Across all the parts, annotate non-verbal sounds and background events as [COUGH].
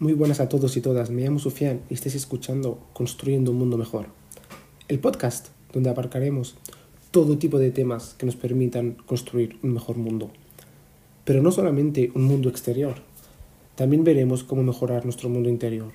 Muy buenas a todos y todas, me llamo Sufian y estáis escuchando Construyendo un Mundo Mejor, el podcast donde abarcaremos todo tipo de temas que nos permitan construir un mejor mundo. Pero no solamente un mundo exterior, también veremos cómo mejorar nuestro mundo interior.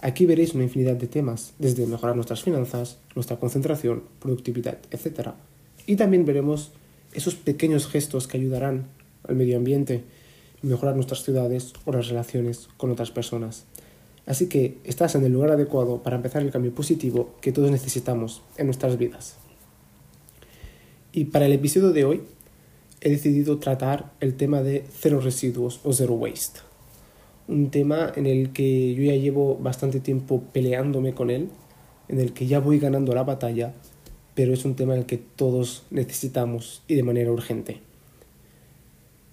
Aquí veréis una infinidad de temas, desde mejorar nuestras finanzas, nuestra concentración, productividad, etc. Y también veremos esos pequeños gestos que ayudarán al medio ambiente mejorar nuestras ciudades o las relaciones con otras personas. Así que estás en el lugar adecuado para empezar el cambio positivo que todos necesitamos en nuestras vidas. Y para el episodio de hoy he decidido tratar el tema de cero residuos o zero waste. Un tema en el que yo ya llevo bastante tiempo peleándome con él, en el que ya voy ganando la batalla, pero es un tema en el que todos necesitamos y de manera urgente.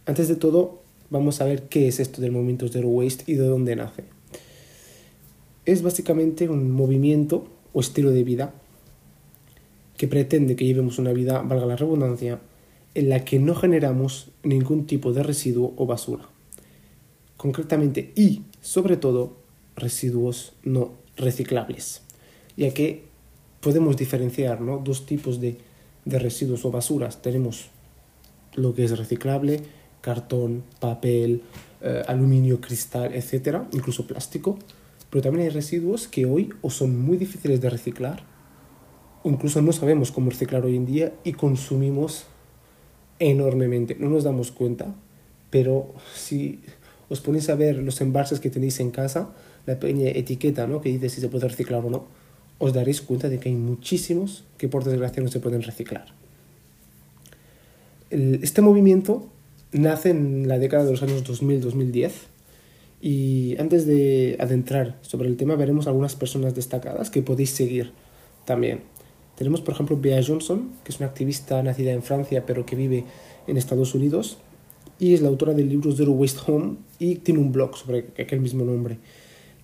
Antes de todo, vamos a ver qué es esto del movimiento Zero Waste y de dónde nace. Es básicamente un movimiento o estilo de vida que pretende que llevemos una vida, valga la redundancia, en la que no generamos ningún tipo de residuo o basura. Concretamente y, sobre todo, residuos no reciclables, ya que podemos diferenciar dos tipos de, de residuos o basuras. Tenemos lo que es reciclable, cartón, papel, eh, aluminio, cristal, etcétera, incluso plástico. Pero también hay residuos que hoy o son muy difíciles de reciclar, o incluso no sabemos cómo reciclar hoy en día y consumimos enormemente. No nos damos cuenta, pero si os ponéis a ver los envases que tenéis en casa, la pequeña etiqueta ¿no? que dice si se puede reciclar o no, os daréis cuenta de que hay muchísimos que por desgracia no se pueden reciclar. este movimiento nace en la década de los años 2000-2010 y antes de adentrar sobre el tema veremos algunas personas destacadas que podéis seguir también. Tenemos por ejemplo Bea Johnson, que es una activista nacida en Francia pero que vive en Estados Unidos y es la autora del libro Zero Waste Home y tiene un blog sobre aquel mismo nombre.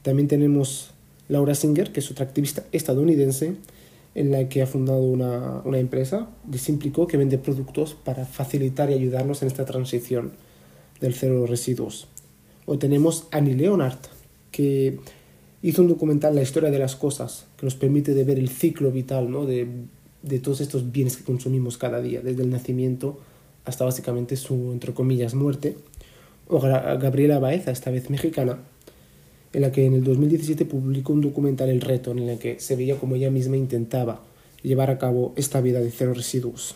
También tenemos Laura Singer, que es otra activista estadounidense en la que ha fundado una, una empresa de Simplico que vende productos para facilitar y ayudarnos en esta transición del cero residuos. O tenemos Annie Leonard, que hizo un documental La historia de las cosas, que nos permite de ver el ciclo vital ¿no? de, de todos estos bienes que consumimos cada día, desde el nacimiento hasta básicamente su, entre comillas, muerte. O Gabriela Baeza, esta vez mexicana, en la que en el 2017 publicó un documental El Reto, en el que se veía como ella misma intentaba llevar a cabo esta vida de cero residuos.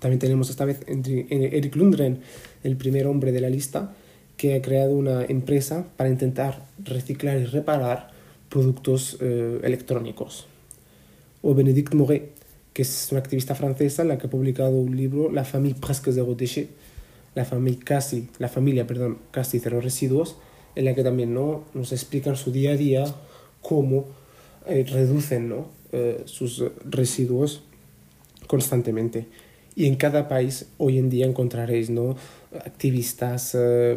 También tenemos esta vez Eric Lundgren, el primer hombre de la lista, que ha creado una empresa para intentar reciclar y reparar productos eh, electrónicos. O Benedict Moret, que es una activista francesa, la que ha publicado un libro, La familia presque zéro déchet, la familia casi, la familia, perdón, casi cero residuos, en la que también ¿no? nos explican su día a día cómo eh, reducen ¿no? Eh, sus residuos constantemente. Y en cada país hoy en día encontraréis ¿no? activistas, eh,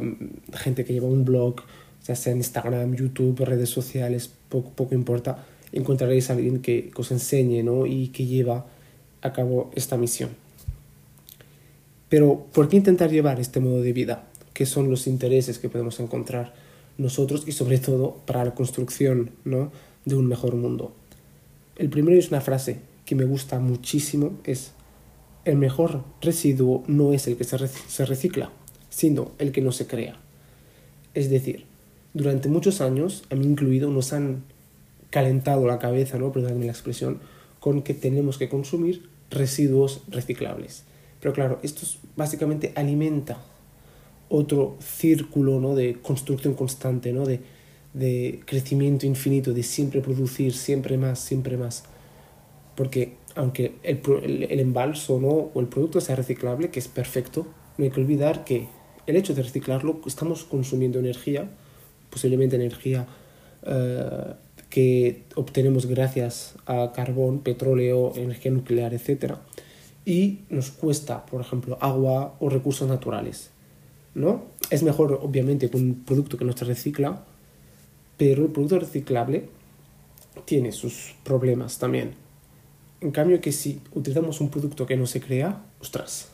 gente que lleva un blog, ya sea en Instagram, YouTube, redes sociales, poco, poco importa, encontraréis a alguien que, que os enseñe ¿no? y que lleva a cabo esta misión. Pero, ¿por qué intentar llevar este modo de vida? ¿Qué son los intereses que podemos encontrar? Nosotros y sobre todo para la construcción ¿no? de un mejor mundo. El primero es una frase que me gusta muchísimo, es el mejor residuo no es el que se recicla, sino el que no se crea. Es decir, durante muchos años, a mí incluido, nos han calentado la cabeza, ¿no? perdóname la expresión, con que tenemos que consumir residuos reciclables. Pero claro, esto básicamente alimenta otro círculo ¿no? de construcción constante, ¿no? de, de crecimiento infinito, de siempre producir, siempre más, siempre más. Porque aunque el, el, embalso ¿no? o el producto sea reciclable, que es perfecto, no hay que olvidar que el hecho de reciclarlo estamos consumiendo energía, posiblemente energía uh, que obtenemos gracias a carbón, petróleo, energía nuclear, etc. Y nos cuesta, por ejemplo, agua o recursos naturales. ¿No? Es mejor, obviamente, con un producto que no se recicla, pero el producto reciclable tiene sus problemas también. En cambio, que si utilizamos un producto que no se crea, ostras,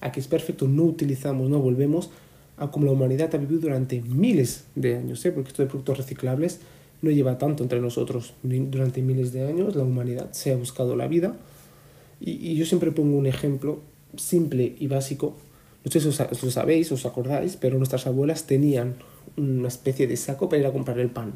aquí es perfecto, no utilizamos, no volvemos a como la humanidad ha vivido durante miles de años, ¿eh? porque esto de productos reciclables no lleva tanto entre nosotros. Durante miles de años la humanidad se ha buscado la vida y, y yo siempre pongo un ejemplo simple y básico. No sé si os, lo sabéis, os acordáis, pero nuestras abuelas tenían una especie de saco para ir a comprar el pan.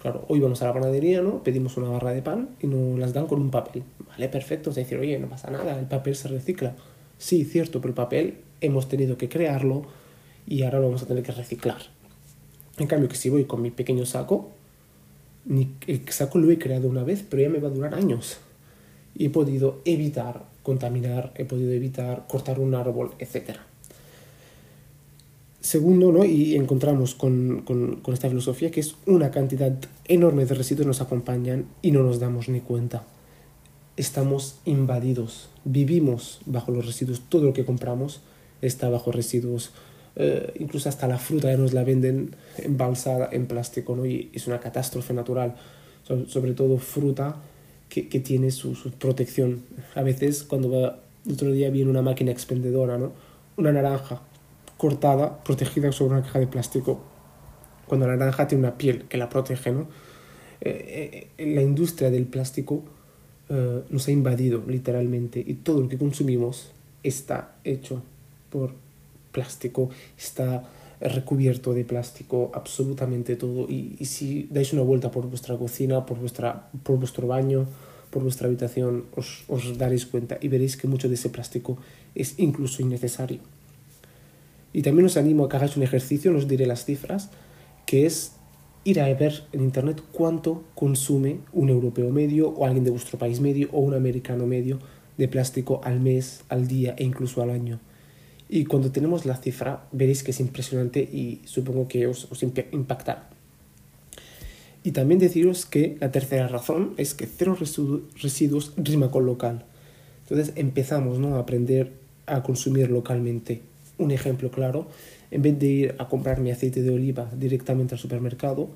Claro, hoy vamos a la panadería, ¿no? Pedimos una barra de pan y nos las dan con un papel. Vale, perfecto. Es decir, oye, no pasa nada, el papel se recicla. Sí, cierto, pero el papel hemos tenido que crearlo y ahora lo vamos a tener que reciclar. En cambio, que si voy con mi pequeño saco, el saco lo he creado una vez, pero ya me va a durar años. Y he podido evitar contaminar, he podido evitar cortar un árbol, etc. Segundo, ¿no? y encontramos con, con, esta filosofía que es una cantidad enorme de residuos nos acompañan y no nos damos ni cuenta. Estamos invadidos, vivimos bajo los residuos, todo lo que compramos está bajo residuos, eh, incluso hasta la fruta ya nos la venden embalsada en plástico, ¿no? y es una catástrofe natural, sobre todo fruta que, que tiene su, su, protección. A veces cuando va, el otro día viene una máquina expendedora, ¿no? una naranja, cortada, protegida sobre una caja de plástico, cuando la naranja tiene una piel que la protege, ¿no? Eh, eh, la industria del plástico eh, nos ha invadido literalmente y todo lo que consumimos está hecho por plástico, está recubierto de plástico, absolutamente todo. Y, y, si dais una vuelta por vuestra cocina, por, vuestra, por vuestro baño, por vuestra habitación, os, os daréis cuenta y veréis que mucho de ese plástico es incluso innecesario. Y también os animo a que hagáis un ejercicio, no os diré las cifras, que es ir a ver en internet cuánto consume un europeo medio o alguien de vuestro país medio o un americano medio de plástico al mes, al día e incluso al año. Y cuando tenemos la cifra veréis que es impresionante y supongo que os, impactará. Y también deciros que la tercera razón es que cero residuos rima con local. Entonces empezamos ¿no? a aprender a consumir localmente un ejemplo claro, en vez de ir a comprar mi aceite de oliva directamente al supermercado,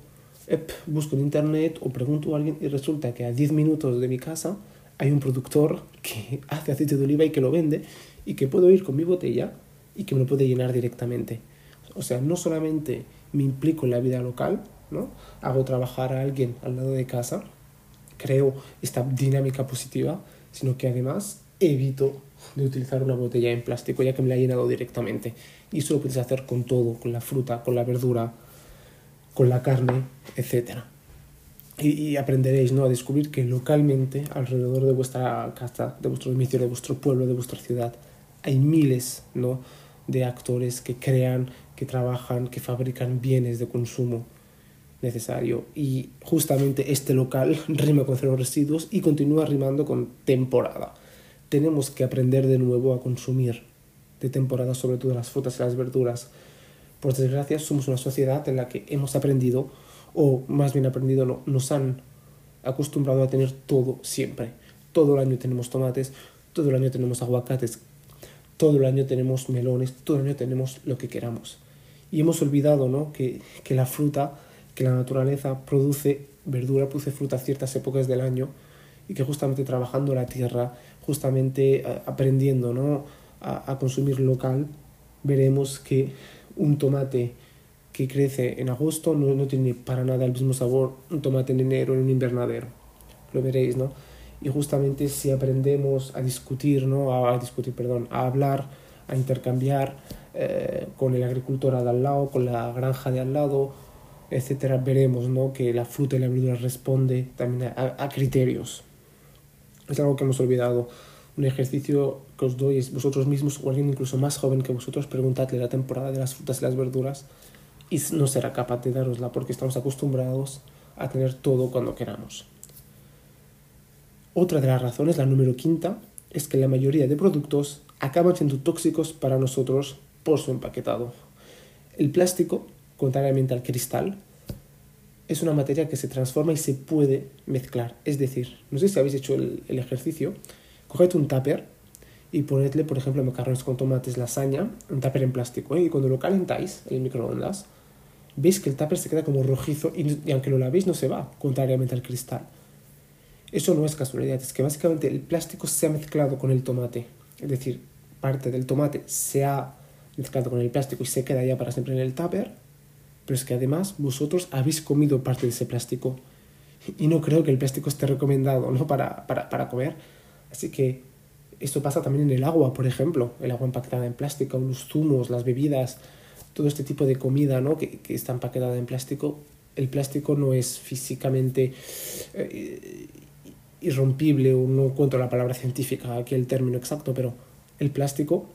busco en internet o pregunto a alguien y resulta que a 10 minutos de mi casa hay un productor que [LAUGHS] hace aceite de oliva y que lo vende y que puedo ir con mi botella y que me lo puede llenar directamente. O sea, no solamente me implico en la vida local, ¿no? hago trabajar a alguien al lado de casa, creo esta dinámica positiva, sino que además evito de utilizar una botella en plástico ya que me la he llenado directamente. Y eso lo puedes hacer con todo, con la fruta, con la verdura, con la carne, etc. Y, aprenderéis ¿no? a descubrir que localmente, alrededor de vuestra casa, de vuestro domicilio, de vuestro pueblo, de vuestra ciudad, hay miles ¿no? De actores que crean, que trabajan, que fabrican bienes de consumo necesario. Y justamente este local [LAUGHS] rima con cero residuos y continúa rimando con temporada tenemos que aprender de nuevo a consumir de temporada, sobre todo las frutas y las verduras. Por desgracia, somos una sociedad en la que hemos aprendido, o más bien aprendido, no, nos han acostumbrado a tener todo siempre. Todo el año tenemos tomates, todo el año tenemos aguacates, todo el año tenemos melones, todo el año tenemos lo que queramos. Y hemos olvidado ¿no? que, que la fruta, que la naturaleza produce verdura, produce fruta a ciertas épocas del año y que justamente trabajando la tierra, justamente eh, aprendiendo ¿no? a, a, consumir local, veremos que un tomate que crece en agosto no, no, tiene para nada el mismo sabor un tomate en enero en un invernadero. Lo veréis, ¿no? Y justamente si aprendemos a discutir, ¿no? A, discutir, perdón, a hablar, a intercambiar eh, con el agricultor de al lado, con la granja de al lado, etcétera, veremos, ¿no? Que la fruta y la verdura responde también a, a criterios es algo que hemos olvidado. Un ejercicio que os doy es vosotros mismos o alguien incluso más joven que vosotros, preguntadle la temporada de las frutas y las verduras y no será capaz de darosla porque estamos acostumbrados a tener todo cuando queramos. Otra de las razones, la número quinta, es que la mayoría de productos acaban siendo tóxicos para nosotros por su empaquetado. El plástico, contrariamente al cristal, es una materia que se transforma y se puede mezclar. Es decir, no sé si habéis hecho el, ejercicio, coged un tupper y ponedle, por ejemplo, macarrones con tomates, lasaña, un tupper en plástico, ¿eh? y cuando lo calentáis en el microondas, veis que el tupper se queda como rojizo y, y aunque lo lavéis no se va, contrariamente al cristal. Eso no es casualidad, es que básicamente el plástico se ha mezclado con el tomate, es decir, parte del tomate se ha mezclado con el plástico y se queda ya para siempre en el tupper, pero es que además vosotros habéis comido parte de ese plástico y no creo que el plástico esté recomendado ¿no? para, para, para comer. Así que esto pasa también en el agua, por ejemplo, el agua empaquetada en plástico, los zumos, las bebidas, todo este tipo de comida ¿no? que, que está empaquetada en plástico. El plástico no es físicamente eh, irrompible, o no encuentro la palabra científica aquí el término exacto, pero el plástico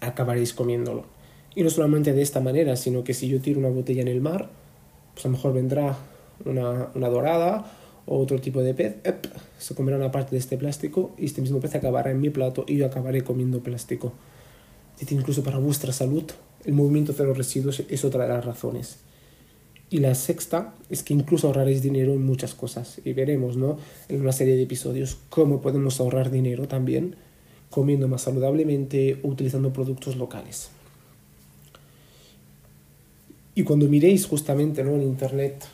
acabaréis comiéndolo. Y no solamente de esta manera, sino que si yo tiro una botella en el mar, pues a lo mejor vendrá una, una dorada o otro tipo de pez, se comerá una parte de este plástico y este mismo pez acabará en mi plato y yo acabaré comiendo plástico. Incluso para vuestra salud, el movimiento de los residuos es otra de las razones. Y la sexta es que incluso ahorraréis dinero en muchas cosas. Y veremos, ¿no? En una serie de episodios cómo podemos ahorrar dinero también comiendo más saludablemente o utilizando productos locales. Y cuando miréis justamente ¿no? en Internet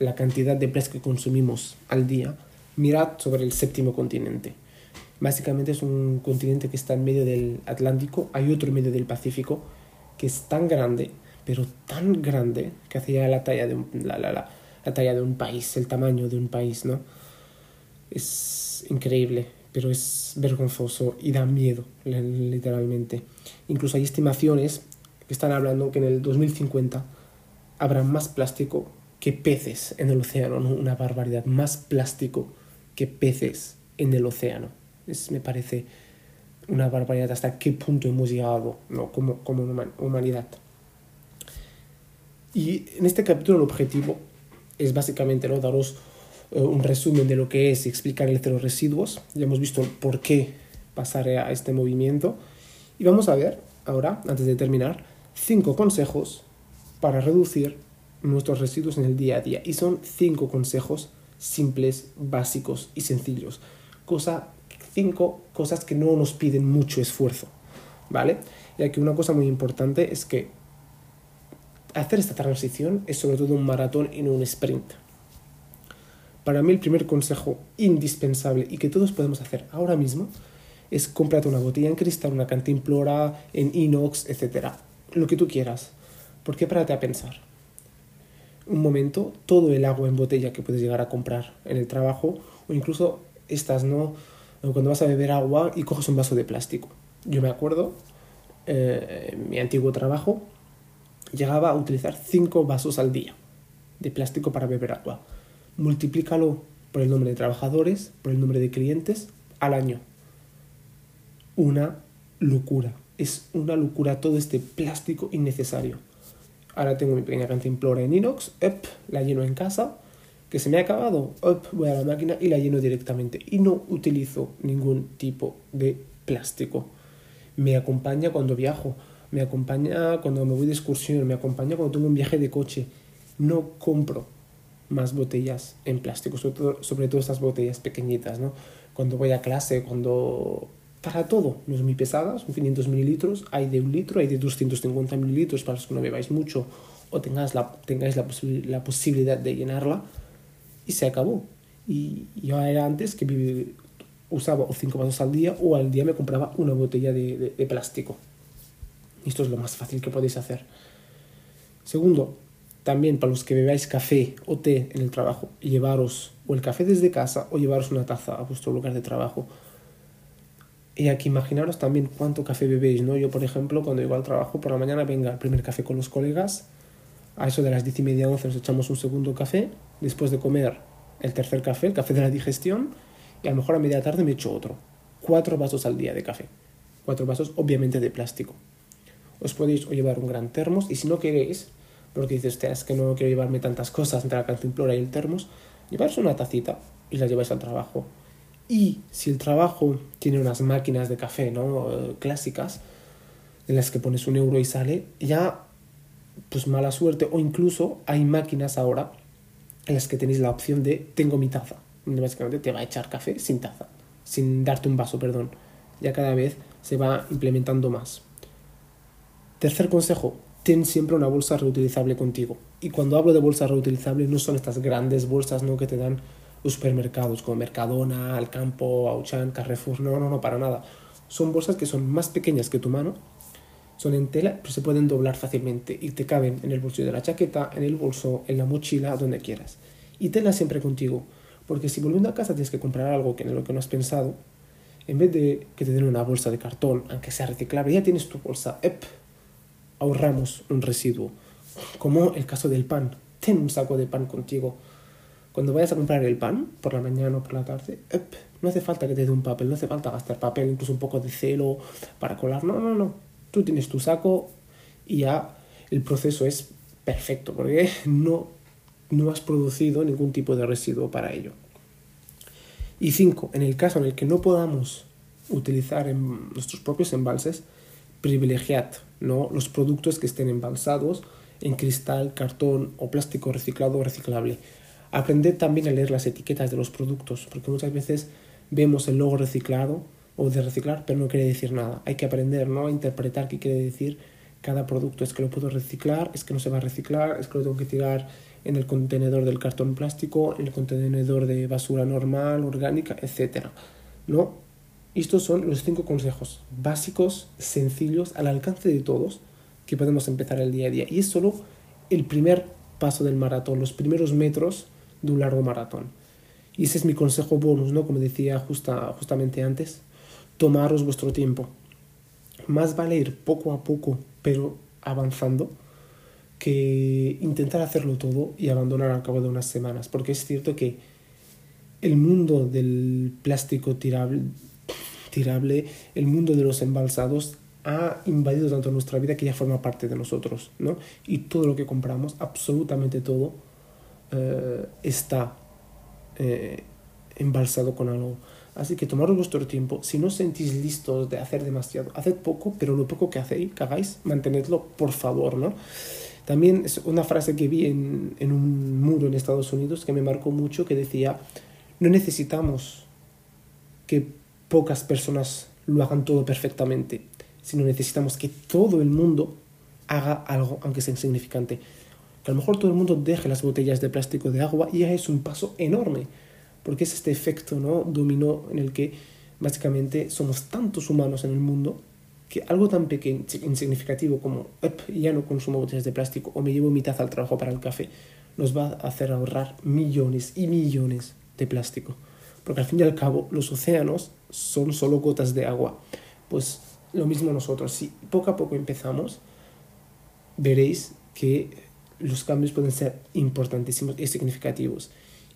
la cantidad de plástico que consumimos al día, mirad sobre el séptimo continente. Básicamente es un continente que está en medio del Atlántico, hay otro en medio del Pacífico, que es tan grande, pero tan grande, que hacía la talla de un, la, la, la, la talla de un país, el tamaño de un país, ¿no? Es increíble, pero es vergonzoso y da miedo, literalmente. Incluso hay estimaciones que están hablando que en el 2050 habrá más plástico que peces en el océano, ¿no? una barbaridad, más plástico que peces en el océano. Es, me parece una barbaridad hasta qué punto hemos llegado ¿no? como, como humanidad. Y en este capítulo el objetivo es básicamente ¿no? daros uh, un resumen de lo que es y explicar el cero residuos. Ya hemos visto por qué pasar a este movimiento. Y vamos a ver ahora, antes de terminar, cinco consejos para reducir nuestros residuos en el día a día. Y son cinco consejos simples, básicos y sencillos. Cosa, cinco cosas que no nos piden mucho esfuerzo. ¿Vale? Ya que una cosa muy importante es que hacer esta transición es sobre todo un maratón y no un sprint. Para mí el primer consejo indispensable y que todos podemos hacer ahora mismo es cómprate una botella en cristal, una cantimplora, en inox, etc. Lo que tú quieras. ¿Por qué párate a pensar? Un momento, todo el agua en botella que puedes llegar a comprar en el trabajo o incluso estas, ¿no? Cuando vas a beber agua y coges un vaso de plástico. Yo me acuerdo, eh, en mi antiguo trabajo, llegaba a utilizar 5 vasos al día de plástico para beber agua. Multiplícalo por el nombre de trabajadores, por el nombre de clientes, al año. Una locura. Es una locura todo este plástico innecesario. Ahora tengo mi pequeña cantimplora en inox, la lleno en casa, que se me ha acabado, voy a la máquina y la lleno directamente. Y no utilizo ningún tipo de plástico. Me acompaña cuando viajo, me acompaña cuando me voy de excursión, me acompaña cuando tengo un viaje de coche. No compro más botellas en plástico, sobre todo, sobre todo estas botellas pequeñitas, ¿no? Cuando voy a clase, cuando para todo, no es muy pesada, son 500 mililitros, hay de un litro, hay de 250 mililitros para que no bebáis mucho o tengáis la, tengáis la, la posibilidad de llenarla y se acabó. Y yo era antes que usaba o 5 vasos al día o al día me compraba una botella de plástico. Esto es lo más fácil que podéis hacer. Segundo, también para los que bebáis café o té en el trabajo, llevaros o el café desde casa o llevaros una taza a vuestro lugar de trabajo y aquí imaginaros también cuánto café bebéis, ¿no? Yo, por ejemplo, cuando llego al trabajo por la mañana, venga, el primer café con los colegas, a eso de las diez y media, once nos echamos un segundo café, después de comer el tercer café, el café de la digestión, y a lo mejor a media tarde me echo otro. Cuatro vasos al día de café. Cuatro vasos, obviamente, de plástico. Os podéis llevar un gran termos, y si no queréis, porque dices, es que no quiero llevarme tantas cosas entre la cantimplora y el termos, llevaros una tacita y la lleváis al trabajo y si el trabajo tiene unas máquinas de café ¿no? Clásicas, en las que pones un euro y sale, ya pues mala suerte. O incluso hay máquinas ahora en las que tenéis la opción de tengo mi taza. Donde básicamente te va a echar café sin taza, sin darte un vaso, perdón. Ya cada vez se va implementando más. Tercer consejo, ten siempre una bolsa reutilizable contigo. Y cuando hablo de bolsa reutilizable no son estas grandes bolsas ¿no? que te dan los supermercados como Mercadona, Alcampo, Auchan, Carrefour. No, no, no, para nada. Son bolsas que son más pequeñas que tu mano Son en tela, pero se pueden doblar fácilmente y te caben en el bolsillo de la chaqueta, en el bolso, en la mochila, donde quieras. Y tela siempre contigo, porque si volviendo a casa tienes que comprar algo que en lo que no has pensado, en vez de que te den una bolsa de cartón, aunque sea reciclable, ya tienes tu bolsa. ¡Ep! Ahorramos un residuo. Como el caso del pan. Ten un saco de pan contigo. Cuando vayas a comprar el pan, por la mañana o por la tarde, no hace falta que te dé un papel, no hace falta gastar papel, incluso un poco de celo para colar. No, no, no. Tú tienes tu saco y ya el proceso es perfecto, porque [LAUGHS] no, no has producido ningún tipo de residuo para ello. Y cinco, en el caso en el que no podamos utilizar nuestros propios embalses, privilegiad ¿no? los productos que estén embalsados en cristal, cartón o plástico reciclado o reciclable. Aprended también a leer las etiquetas de los productos, porque muchas veces vemos el logo reciclado o de reciclar, pero no quiere decir nada. Hay que aprender ¿no? a interpretar qué quiere decir cada producto. Es que lo puedo reciclar, es que no se va a reciclar, es que lo tengo que tirar en el contenedor del cartón plástico, en el contenedor de basura normal, orgánica, etc. ¿No? Estos son los cinco consejos básicos, sencillos, al alcance de todos, que podemos empezar el día a día. Y es solo el primer paso del maratón, los primeros metros de un largo maratón. Y ese es mi consejo bonus, ¿no? Como decía justa, justamente antes, tomaros vuestro tiempo. Más vale ir poco a poco, pero avanzando, que intentar hacerlo todo y abandonar al cabo de unas semanas, porque es cierto que el mundo del plástico tirable, el mundo de los embalsados ha invadido tanto nuestra vida que ya forma parte de nosotros, ¿no? Y todo lo que compramos, absolutamente todo, eh, está eh, embalsado con algo. Así que tomaros vuestro tiempo. Si no sentís listos de hacer demasiado, haced poco, pero lo poco que hacéis, que hagáis, mantenedlo, por favor, ¿no? También es una frase que vi en, en un muro en Estados Unidos que me marcó mucho, que decía, no necesitamos que pocas personas lo hagan todo perfectamente, sino necesitamos que todo el mundo haga algo, aunque sea insignificante. Que a lo mejor todo el mundo deje las botellas de plástico de agua y ya es un paso enorme, porque es este efecto ¿no? dominó en el que básicamente somos tantos humanos en el mundo que algo tan pequeño, insignificativo como ya no consumo botellas de plástico o me llevo mi taza al trabajo para el café, nos va a hacer ahorrar millones y millones de plástico. Porque al fin y al cabo los océanos son solo gotas de agua. Pues lo mismo nosotros, si poco a poco empezamos, veréis que los cambios pueden ser importantísimos y significativos.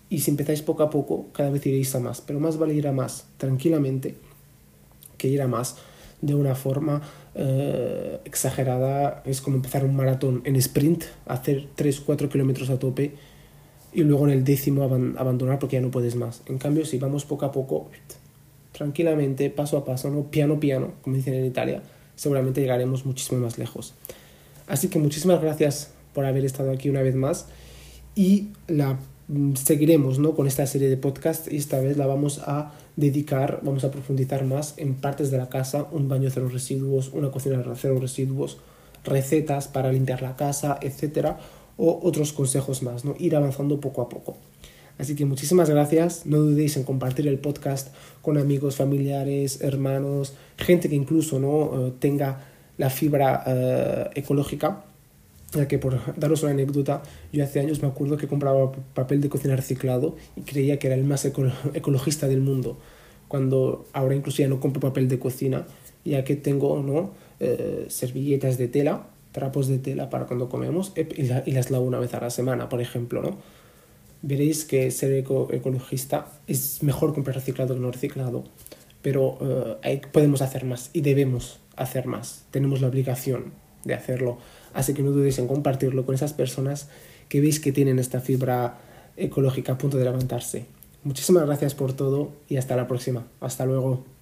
Y si empezáis poco a poco, cada vez iréis a más. Pero más vale ir a más tranquilamente que ir a más de una forma eh, exagerada. Es como empezar un maratón en sprint, hacer 3-4 kilómetros a tope y luego en el décimo abandonar porque ya no puedes más. En cambio, si vamos poco a poco, tranquilamente, paso a paso, ¿no? piano piano, como dicen en Italia, seguramente llegaremos muchísimo más lejos. Así que muchísimas gracias por haber estado aquí una vez más y la Mm, seguiremos ¿no? con esta serie de podcast y esta vez la vamos a dedicar, vamos a profundizar más en partes de la casa, un baño cero residuos, una cocina cero residuos, recetas para limpiar la casa, etcétera, o otros consejos más, ¿no? ir avanzando poco a poco. Así que muchísimas gracias, no dudéis en compartir el podcast con amigos, familiares, hermanos, gente que incluso no eh, tenga la fibra eh, ecológica ya que por daros una anécdota, yo hace años me acuerdo que compraba papel de cocina reciclado y creía que era el más ecologista del mundo, cuando ahora incluso ya no compro papel de cocina, ya que tengo ¿no? Eh, servilletas de tela, trapos de tela para cuando comemos y, las lavo una vez a la semana, por ejemplo. ¿no? Veréis que ser ecologista es mejor comprar reciclado que no reciclado, pero eh, podemos hacer más y debemos hacer más, tenemos la obligación de hacerlo. Así que no dudéis en compartirlo con esas personas que veis que tienen esta fibra ecológica a punto de levantarse. Muchísimas gracias por todo y hasta la próxima. Hasta luego.